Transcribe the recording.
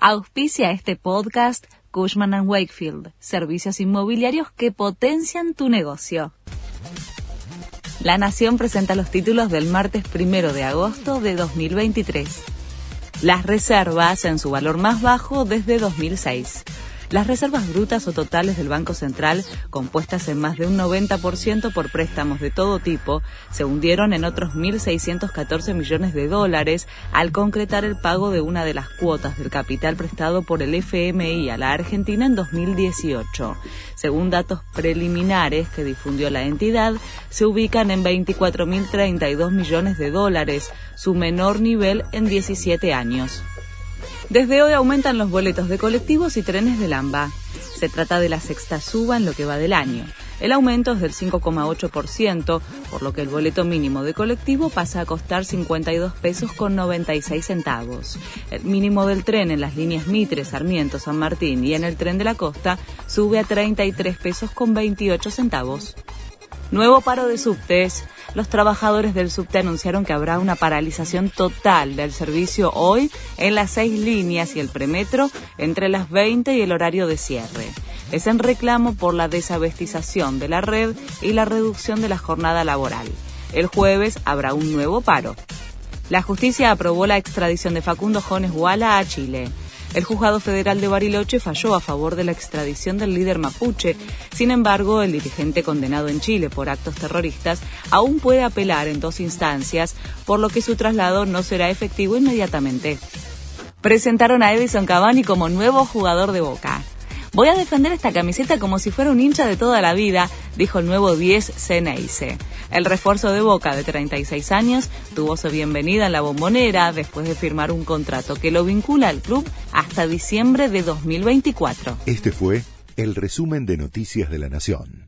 Auspicia este podcast Cushman ⁇ Wakefield, servicios inmobiliarios que potencian tu negocio. La Nación presenta los títulos del martes primero de agosto de 2023. Las reservas en su valor más bajo desde 2006. Las reservas brutas o totales del Banco Central, compuestas en más de un 90% por préstamos de todo tipo, se hundieron en otros 1.614 millones de dólares al concretar el pago de una de las cuotas del capital prestado por el FMI a la Argentina en 2018. Según datos preliminares que difundió la entidad, se ubican en 24.032 millones de dólares, su menor nivel en 17 años. Desde hoy aumentan los boletos de colectivos y trenes del AMBA. Se trata de la sexta suba en lo que va del año. El aumento es del 5,8%, por lo que el boleto mínimo de colectivo pasa a costar 52 pesos con 96 centavos. El mínimo del tren en las líneas Mitre, Sarmiento, San Martín y en el tren de la costa sube a 33 pesos con 28 centavos. Nuevo paro de subtes. Los trabajadores del subte anunciaron que habrá una paralización total del servicio hoy en las seis líneas y el premetro entre las 20 y el horario de cierre. Es en reclamo por la desabestización de la red y la reducción de la jornada laboral. El jueves habrá un nuevo paro. La justicia aprobó la extradición de Facundo Jones Guala a Chile. El juzgado federal de Bariloche falló a favor de la extradición del líder mapuche. Sin embargo, el dirigente condenado en Chile por actos terroristas aún puede apelar en dos instancias, por lo que su traslado no será efectivo inmediatamente. Presentaron a Edison Cavani como nuevo jugador de Boca. Voy a defender esta camiseta como si fuera un hincha de toda la vida, dijo el nuevo 10 Ceneice. El refuerzo de Boca de 36 años tuvo su bienvenida en la bombonera después de firmar un contrato que lo vincula al club hasta diciembre de 2024. Este fue el resumen de Noticias de la Nación.